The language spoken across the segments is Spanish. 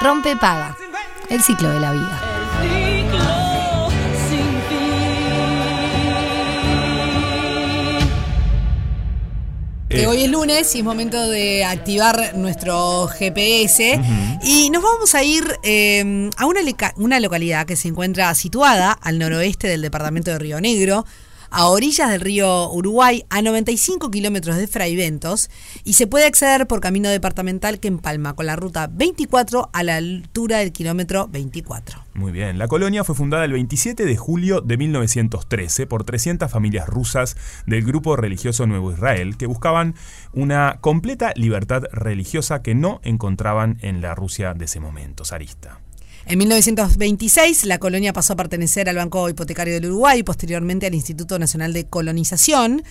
Rompe paga. El ciclo de la vida. Que hoy es lunes y es momento de activar nuestro GPS y nos vamos a ir eh, a una, una localidad que se encuentra situada al noroeste del departamento de Río Negro, a orillas del río Uruguay, a 95 kilómetros de Fraiventos, y se puede acceder por camino departamental que empalma con la ruta 24 a la altura del kilómetro 24. Muy bien. La colonia fue fundada el 27 de julio de 1913 por 300 familias rusas del grupo religioso Nuevo Israel que buscaban una completa libertad religiosa que no encontraban en la Rusia de ese momento, zarista. En 1926, la colonia pasó a pertenecer al Banco Hipotecario del Uruguay y posteriormente al Instituto Nacional de Colonización.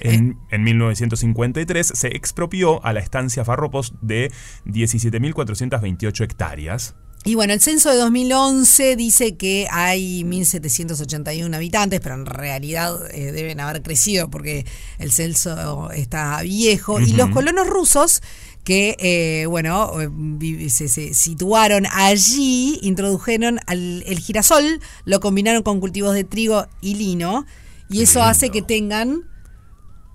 En, en 1953 se expropió a la estancia Farropos de 17.428 hectáreas. Y bueno, el censo de 2011 dice que hay 1.781 habitantes, pero en realidad eh, deben haber crecido porque el censo está viejo. Y los colonos rusos que, eh, bueno, eh, se, se situaron allí, introdujeron al- el girasol, lo combinaron con cultivos de trigo y lino, y Qué eso hace que tengan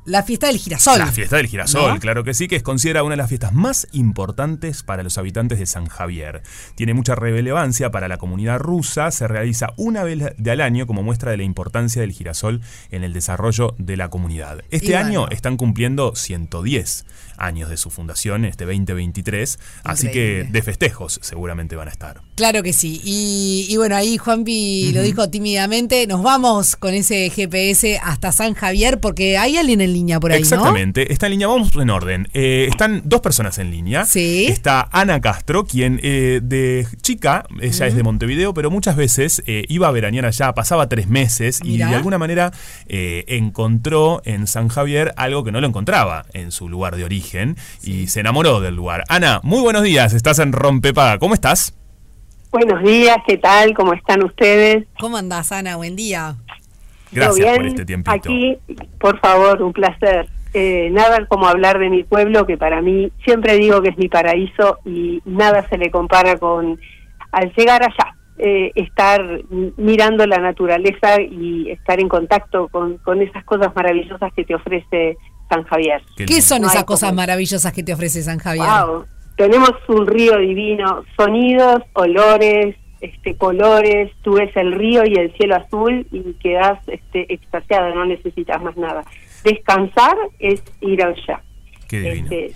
la fiesta del girasol. La fiesta del girasol, ¿No? claro que sí, que es considerada una de las fiestas más importantes para los habitantes de San Javier. Tiene mucha relevancia para la comunidad rusa, se realiza una vez de al año como muestra de la importancia del girasol en el desarrollo de la comunidad. Este bueno. año están cumpliendo 110 años de su fundación, este 2023, así que de festejos seguramente van a estar. Claro que sí. Y, y bueno, ahí Juanpi lo dijo tímidamente. Nos vamos con ese GPS hasta San Javier porque hay alguien en línea por ahí, Exactamente, está en línea, vamos en orden. Eh, están dos personas en línea. Sí. Está Ana Castro, quien eh, de chica, ella es de Montevideo, pero muchas veces eh, iba a veranear allá, pasaba tres meses y de alguna manera eh, encontró en San Javier algo que no lo encontraba en su lugar de origen y se enamoró del lugar. Ana, muy buenos días, estás en Rompepaga, ¿cómo estás? Buenos días, ¿qué tal? ¿Cómo están ustedes? ¿no? ¿Cómo andás, Ana? Buen día. ¿Todo Gracias bien? por este tiempito. Aquí, por favor, un placer. Eh, nada como hablar de mi pueblo, que para mí siempre digo que es mi paraíso y nada se le compara con al llegar allá, eh, estar mirando la naturaleza y estar en contacto con, con esas cosas maravillosas que te ofrece San Javier. Qué ¿Qué lindo. son No esas cosas como- maravillosas que te ofrece San Javier? Wow. Tenemos un río divino, sonidos, olores, este, colores. Tú ves el río y el cielo azul y quedas este, extasiado, no necesitas más nada. Descansar es ir allá. Este,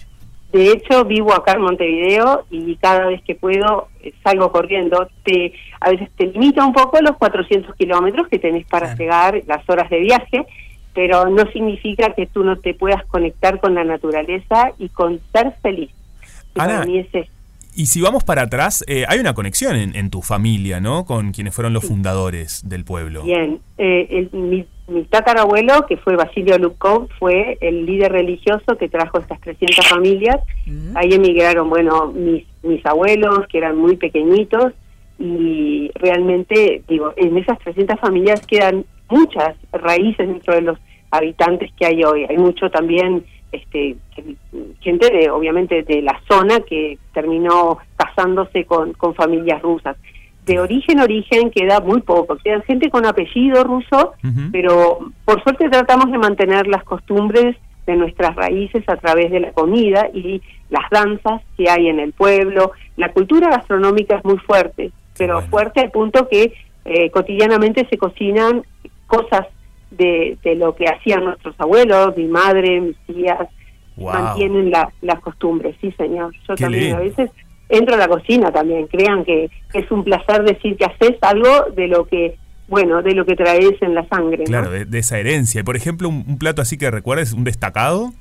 de hecho, vivo acá en Montevideo y cada vez que puedo eh, salgo corriendo. Te, a veces te limita un poco los 400 kilómetros que tenés para Claro. llegar, las horas de viaje, pero no significa que tú no te puedas conectar con la naturaleza y con ser feliz. Ana, para mí es esto. Y si vamos para atrás, eh, hay una conexión en, en tu familia, ¿no? Con quienes fueron los fundadores del pueblo. Bien, eh, el- mi, mi tatarabuelo, que fue Basilio Lukov, fue el líder religioso que trajo estas 300 familias. Mm. Ahí emigraron, bueno, mis, mis abuelos, que eran muy pequeñitos, y realmente, digo, en esas 300 familias quedan muchas raíces dentro de los habitantes que hay hoy. Hay mucho también este gente de obviamente de la zona que terminó casándose con, con familias rusas. De origen origen queda muy poco, queda gente con apellido ruso, pero por suerte tratamos de mantener las costumbres de nuestras raíces a través de la comida y las danzas que hay en el pueblo. La cultura gastronómica es muy fuerte, pero bueno. fuerte al punto que eh, cotidianamente se cocinan cosas de, de lo que hacían nuestros abuelos, mi madre, mis tías, Wow. mantienen la- las costumbres, sí señor. Yo Qué también a veces entro a la cocina también, crean que es un placer decir que haces algo de lo que, bueno, de lo que traes en la sangre. ¿no? Claro, de, de esa herencia. Por ejemplo, un, un plato así que recuerdes, un destacado.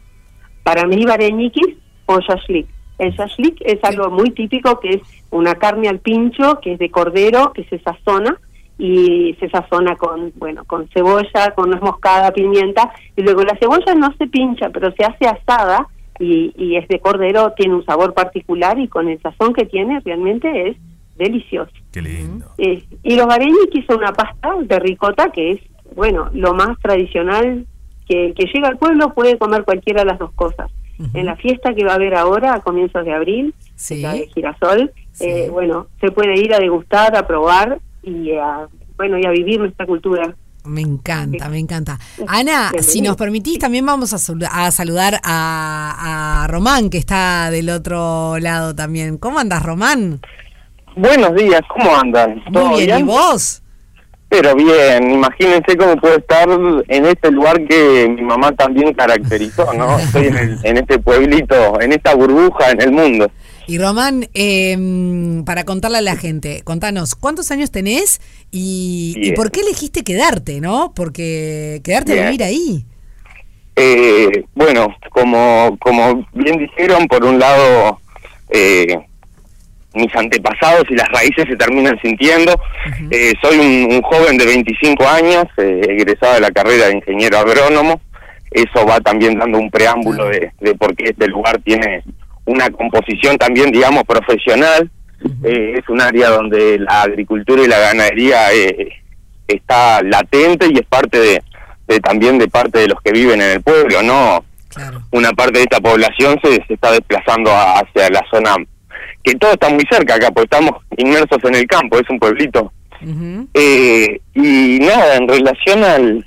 Para mí, vareñikis o shashlik. El shashlik es algo muy típico que es una carne al pincho, que es de cordero, que se sazona y se sazona con, bueno, con cebolla, con nuez moscada, pimienta, y luego la cebolla no se pincha, pero se hace asada y, y es de cordero, tiene un sabor particular y con el sazón que tiene realmente es delicioso. Qué lindo. Eh, y los vareñikis son una pasta de ricota que es, bueno, lo más tradicional que que llega al pueblo puede comer cualquiera de las dos cosas. En la fiesta que va a haber ahora a comienzos de abril, Sí. la de Girasol, Sí. eh, bueno, se puede ir a degustar, a probar y a, bueno, y a vivir nuestra cultura. Me encanta, me encanta. Ana, si nos permitís, también vamos a, salu- a saludar a, a Román, que está del otro lado también. ¿Cómo andas, Román? Buenos días, ¿cómo andan? ¿Todo Muy bien, ¿y vos? Pero bien, imagínense cómo puedo estar en este lugar que mi mamá también caracterizó, ¿no? Estoy en, el- en este pueblito, en esta burbuja en el mundo. Y Román, eh, para contarle a la gente, contanos, ¿cuántos años tenés y, por qué elegiste quedarte, no? Porque quedarte a Bien. vivir ahí. Eh, bueno, como, como bien dijeron, por un lado, eh, mis antepasados y las raíces se terminan sintiendo. Eh, soy un, un joven de 25 años, eh, egresado de la carrera de ingeniero agrónomo. Eso va también dando un preámbulo de, de por qué este lugar tiene una composición también, digamos, profesional. Eh, es un área donde la agricultura y la ganadería eh, está latente y es parte de, de también de parte de los que viven en el pueblo, ¿no? Claro. Una parte de esta población se, se está desplazando a- hacia la zona que todo está muy cerca acá, porque estamos inmersos en el campo, es un pueblito. Eh, y nada, en relación al,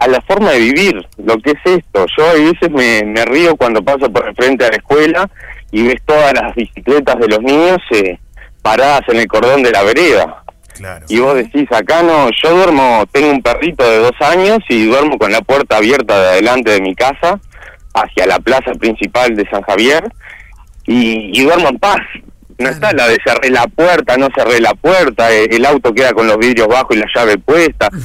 a la forma de vivir, lo que es esto, yo a veces me, me río cuando paso por el frente a la escuela y ves todas las bicicletas de los niños eh, paradas en el cordón de la vereda. Claro. Y vos decís, acá no, yo duermo, tengo un perrito de dos años y duermo con la puerta abierta de adelante de mi casa hacia la plaza principal de San Javier y, y duermo en paz. No Claro. está la de cerré la puerta, no cerré la puerta, eh, el auto queda con los vidrios bajos y la llave puesta.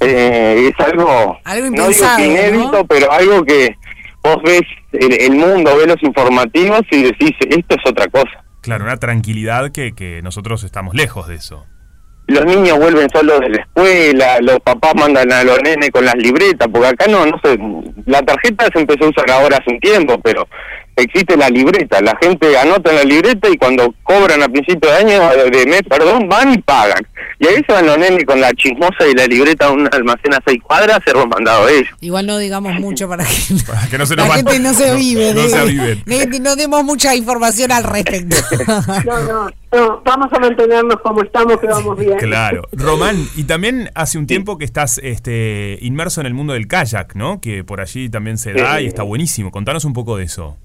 Eh, es algo, Algo no digo que inédito, ¿no? pero algo que vos ves el, el mundo, ves los informativos y decís, esto es otra cosa. Claro, una tranquilidad que, que nosotros estamos lejos de eso. los niños vuelven solos de la escuela, los papás mandan a los nenes con las libretas, porque acá no, no sé, la tarjeta se empezó a usar ahora hace un tiempo, pero existe la libreta, la gente anota en la libreta y cuando cobran a principio de año, de de mes, perdón, van y pagan. Y ahí se van los nenes con la chismosa y la libreta a un almacén a seis cuadras, se han mandado ellos. Igual no digamos mucho para que, Para que no se la nos gente vaya- no se avive. No, de- se aviven. de- no demos mucha información al respecto. No, no, no, vamos a mantenernos como estamos, que vamos bien. Claro. Román, y también hace un tiempo que estás este, inmerso en el mundo del kayak, ¿no? Que por allí también se da Sí. y está buenísimo. Contanos un poco de eso.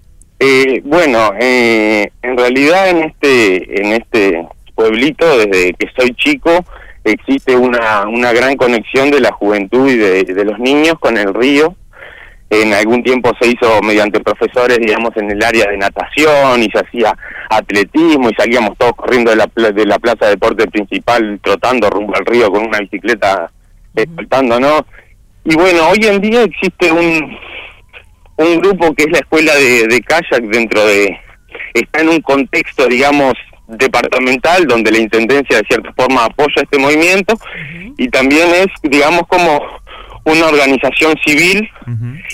Eh, bueno, eh, en realidad en este en este pueblito desde que soy chico existe una, una gran conexión de la juventud y de, de los niños con el río. En algún tiempo se hizo mediante profesores, digamos, en el área de natación y se hacía atletismo y salíamos todos corriendo de la, de la plaza de deporte principal, trotando rumbo al río con una bicicleta saltando, ¿no? Y bueno, hoy en día existe un, un grupo que es la escuela de, de kayak dentro de está en un contexto digamos departamental donde la intendencia de cierta forma apoya este movimiento y también es digamos como una organización civil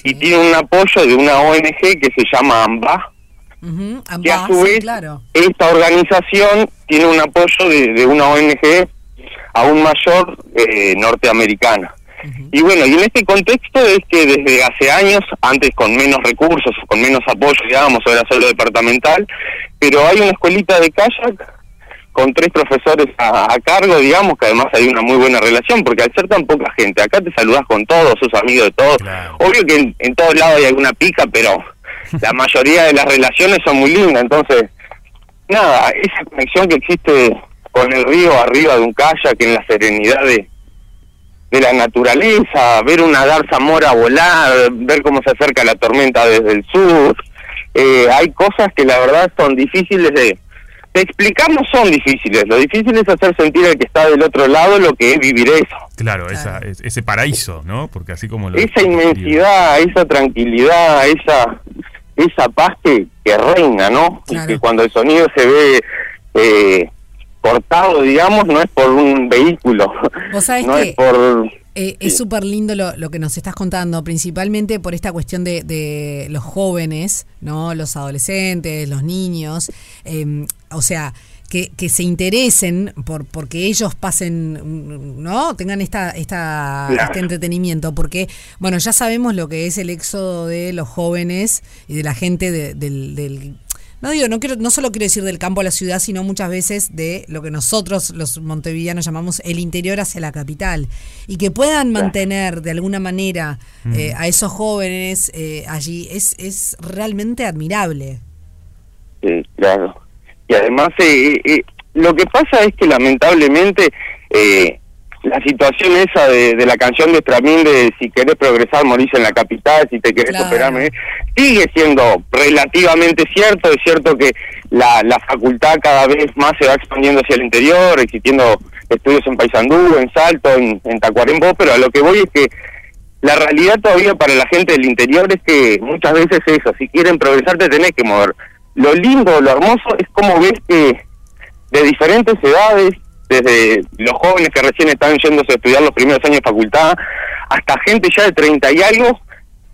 y tiene un apoyo de una ONG que se llama AMBA Ujú, que a su sí, vez claro. esta organización tiene un apoyo de, de una ONG aún mayor eh, norteamericana. Y bueno, y en este contexto es que desde hace años, antes con menos recursos, con menos apoyo, digamos, ahora solo departamental, pero hay una escuelita de kayak con tres profesores a, a cargo, digamos, que además hay una muy buena relación, porque al ser tan poca gente, acá te saludás con todos, sos amigos de todos. Claro. Obvio que en, en todos lados hay alguna pica, pero la mayoría de las relaciones son muy lindas, entonces, nada, esa conexión que existe con el río arriba de un kayak, en la serenidad de, de la naturaleza, ver una garza mora volar, ver cómo se acerca la tormenta desde el sur, eh, hay cosas que la verdad son difíciles de, de explicar, no son difíciles, lo difícil es hacer sentir al que está del otro lado lo que es vivir eso. Claro, esa, es- ese paraíso, ¿no? Porque así como lo esa inmensidad, esa tranquilidad, esa esa paz que, que reina, ¿no? Y Claro. que cuando el sonido se ve eh, cortado, digamos, no es por un vehículo, Vos sabés no que es por Eh, es súper lindo lo, que nos estás contando, principalmente por esta cuestión de, los jóvenes, ¿no? Los adolescentes, los niños. Em, o sea, que, que, se interesen por porque ellos pasen, ¿no? Tengan esta, esta este entretenimiento, porque, bueno, ya sabemos lo que es el éxodo de los jóvenes y de la gente del, del no digo, no quiero, no solo quiero decir del campo a la ciudad, sino muchas veces de lo que nosotros, los montevideanos, llamamos el interior hacia la capital. Y que puedan mantener de alguna manera mm. eh, a esos jóvenes eh, allí es, es realmente admirable. Sí, claro. Y además, eh, lo que pasa es que lamentablemente la situación esa de, la canción de Stramín de si querés progresar morís en la capital, si te querés operar sigue siendo relativamente cierto, es cierto que la, la facultad cada vez más se va expandiendo hacia el interior, existiendo estudios en Paysandú, en Salto, en, en Tacuarembó, pero a lo que voy es que la realidad todavía para la gente del interior es que muchas veces eso, si quieren progresar te tenés que mover. Lo lindo, lo hermoso es como ves que de diferentes edades, desde los jóvenes que recién están yéndose a estudiar los primeros años de facultad, hasta gente ya de 30 y algo,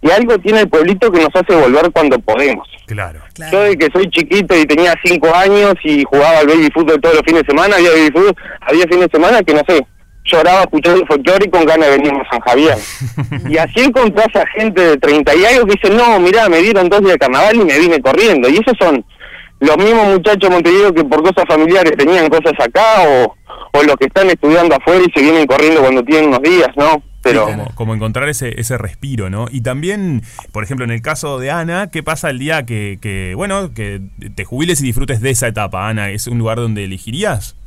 y algo tiene el pueblito que nos hace volver cuando podemos. Claro. Yo de que soy chiquito y tenía 5 años y jugaba al baby fútbol todos los fines de semana, había baby fútbol, había fines de semana que no sé, lloraba escuchando folclore y con ganas de venir a San Javier. y así encontrás a gente de 30 y algo que dice, no, mirá, me dieron dos días de carnaval y me vine corriendo. Y esos son los mismos muchachos Montevideo que por cosas familiares tenían cosas acá o, o los que están estudiando afuera y se vienen corriendo cuando tienen unos días, ¿no? Pero... como, encontrar ese, ese respiro, ¿no? Y también, por ejemplo, en el caso de Ana, ¿qué pasa el día que, que, bueno, que te jubiles y disfrutes de esa etapa, Ana? ¿Es un lugar donde elegirías?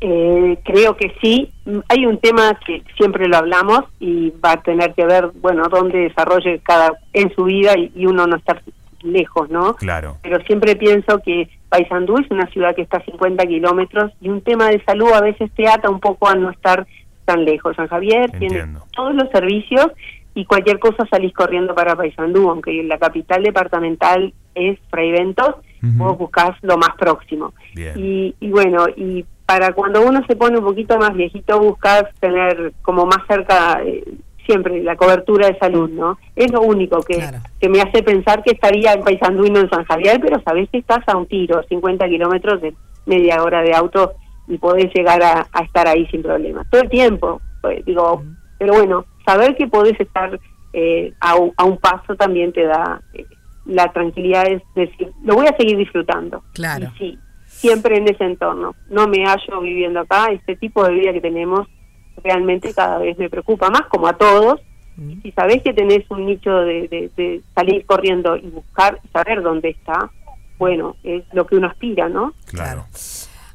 Eh, creo que sí. Hay un tema que siempre lo hablamos y va a tener que ver, bueno, dónde desarrolle cada en su vida y, y uno no estar lejos, ¿no? Claro. Pero siempre pienso que Paysandú es una ciudad que está a 50 kilómetros y un tema de salud a veces te ata un poco a no estar tan lejos. San Javier tiene todos los servicios y cualquier cosa salís corriendo para Paysandú, aunque la capital departamental es Fray Ventos, vos buscás lo más próximo. Y, y bueno, y para cuando uno se pone un poquito más viejito, buscas tener como más cerca eh, siempre la cobertura de salud, ¿no? Es lo único que, que me hace pensar que estaría en Paysandú y no en San Javier, pero sabés que estás a un tiro, 50 kilómetros de media hora de auto y podés llegar a, estar ahí sin problemas. Todo el tiempo, pues, digo, pero bueno, saber que podés estar eh, a, un paso también te da eh, la tranquilidad es decir, lo voy a seguir disfrutando. Claro. sí, siempre en ese entorno. No me hallo viviendo acá, este tipo de vida que tenemos realmente cada vez me preocupa más, como a todos. Mm. Si sabés que tenés un nicho de, salir corriendo y buscar, saber dónde está, bueno, es lo que uno aspira, ¿no? Claro.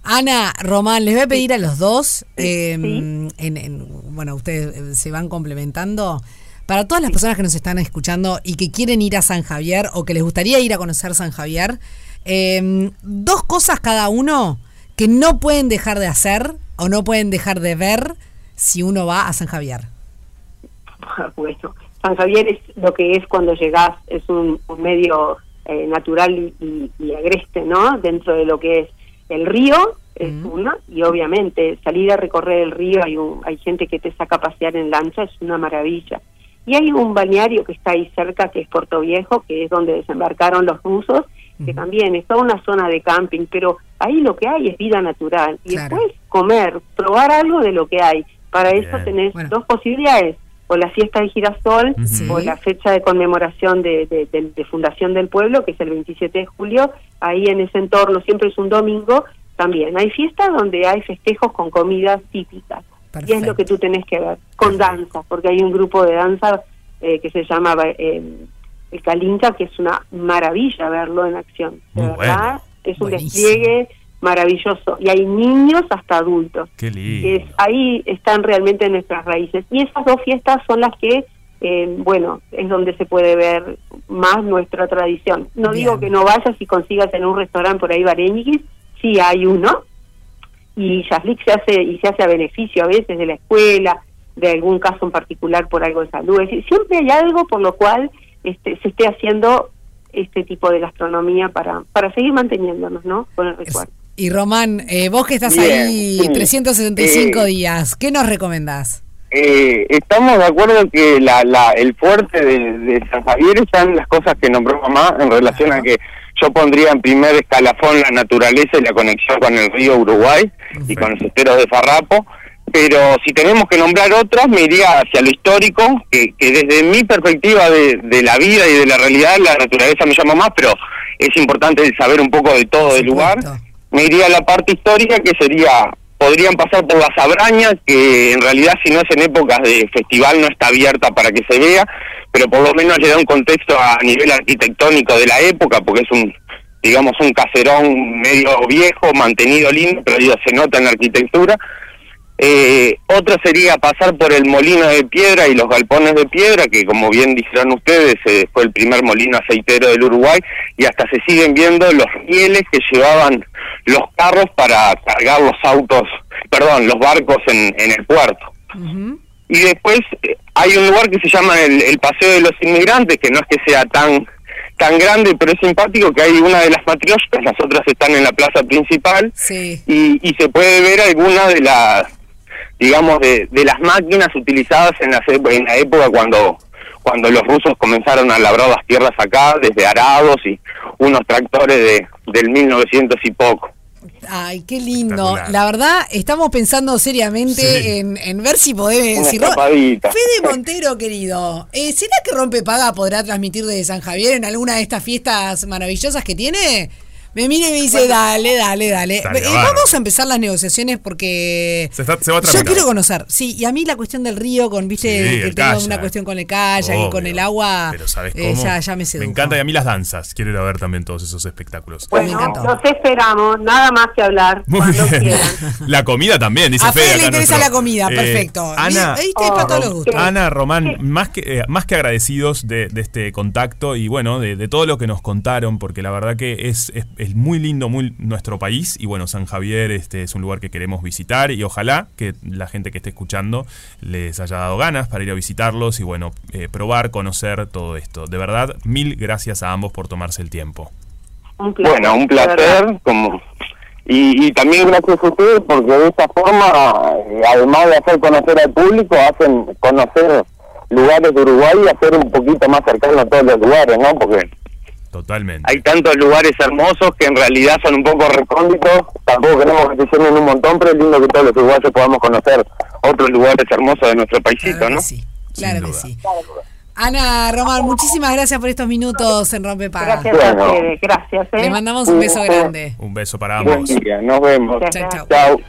Ana, Román, les voy a pedir a los dos, em, en, bueno, ustedes eh, se van complementando. Para todas las personas que nos están escuchando y que quieren ir a San Javier o que les gustaría ir a conocer San Javier, em, dos cosas cada uno que no pueden dejar de hacer o no pueden dejar de ver si uno va a San Javier? Bueno, San Javier es lo que es cuando llegás, es un, medio eh, natural y, agreste, ¿no? Dentro de lo que es el río, es una, y obviamente salir a recorrer el río, hay, un, hay gente que te saca a pasear en lancha, es una maravilla. Y hay un balneario que está ahí cerca, que es Puerto Viejo, que es donde desembarcaron los rusos, que también es toda una zona de camping, pero ahí lo que hay es vida natural. Y después comer, probar algo de lo que hay. Para eso tenés dos posibilidades, o la fiesta de girasol o la fecha de conmemoración de, de, fundación del pueblo, que es el 27 de julio, ahí en ese entorno, siempre es un domingo, también. Hay fiestas donde hay festejos con comidas típicas. Y es lo que tú tenés que ver, con danza, porque hay un grupo de danza eh, que se llama eh, el Calinca, que es una maravilla verlo en acción. De verdad, es un despliegue maravilloso. Y hay niños hasta adultos. Qué lindo. Es, ahí están realmente nuestras raíces. Y esas dos fiestas son las que, eh, bueno, es donde se puede ver más nuestra tradición. No digo que no vayas y consigas en un restaurante por ahí Bareñiquis, sí hay uno. Y Yaslik se hace, y se hace a beneficio a veces de la escuela, de algún caso en particular por algo de salud. Es decir, siempre hay algo por lo cual este, se esté haciendo este tipo de gastronomía para, para seguir manteniéndonos, ¿no? Con el recuerdo. Y Román, eh, vos que estás ahí 365 días, ¿qué nos recomendás? eh, estamos de acuerdo que la, la, el fuerte de, San Javier están las cosas que nombró mamá en relación a que yo pondría en primer escalafón la naturaleza y la conexión con el río Uruguay y con los esteros de Farrapo pero si tenemos que nombrar otras, me iría hacia lo histórico, que, que desde mi perspectiva de, de, la vida y de la realidad, la naturaleza me llama más, pero es importante saber un poco de todo el lugar. Me iría a la parte histórica, que sería, podrían pasar por la Sabraña, que en realidad si no es en épocas de festival no está abierta para que se vea, pero por lo menos le da un contexto a nivel arquitectónico de la época, porque es un digamos un caserón medio viejo, mantenido lindo, pero se nota en la arquitectura eh, otra sería pasar por el molino de piedra y los galpones de piedra, que como bien dijeron ustedes, eh, fue el primer molino aceitero del Uruguay, y hasta se siguen viendo los rieles que llevaban los carros para cargar los autos, perdón, los barcos en, el puerto. Y después eh, hay un lugar que se llama el, Paseo de los Inmigrantes, que no es que sea tan tan grande, pero es simpático que hay una de las matrioscas, las otras están en la plaza principal, y, y se puede ver alguna de las digamos, de, de las máquinas utilizadas en la, en la época cuando, cuando los rusos comenzaron a labrar las tierras acá, desde arados y unos tractores de, del 1900 y poco. Ay, qué lindo. La verdad, estamos pensando seriamente en, ver si podemos decir. Fede Montero, querido, eh, ¿será que Rompe Paga podrá transmitir desde San Javier en alguna de estas fiestas maravillosas que tiene? Me mira y me dice, dale, dale, dale. Eh, vamos a empezar las negociaciones porque se, va a yo quiero conocer. Sí, y a mí la cuestión del río, con, viste, que tengo una cuestión con el kayak y con el agua, Pero ¿sabes eh, cómo? ya, me Me encanta y a mí las danzas. Quiero ir a ver también todos esos espectáculos. Bueno, nos esperamos, nada más que hablar. Muy bien. la comida también, dice A Fede le interesa la comida, eh, perfecto. Ana, Ana Román, más que, más que agradecidos de, este contacto y bueno, de, todo lo que nos contaron, porque la verdad que es es muy lindo muy nuestro país y bueno, San Javier este es un lugar que queremos visitar y ojalá que la gente que esté escuchando les haya dado ganas para ir a visitarlos y bueno, eh, probar, conocer todo esto. De verdad, mil gracias a ambos por tomarse el tiempo. bueno, un placer, como y, también gracias a ustedes porque de esta forma, eh, además de hacer conocer al público, hacen conocer lugares de Uruguay y hacer un poquito más cercano a todos los lugares, ¿no? Porque Totalmente. Hay tantos lugares hermosos que en realidad son un poco recónditos. Tampoco queremos que se llenen un montón, pero es lindo que todos los uruguayos podamos conocer otros lugares hermosos de nuestro paisito, ¿no? Sí, claro que sí. Ana Román, muchísimas gracias por estos minutos en Rompe Paga. Gracias a ustedes, gracias. ¿eh? Le mandamos un beso grande. Un beso para ambos. Nos vemos. Chao, chao.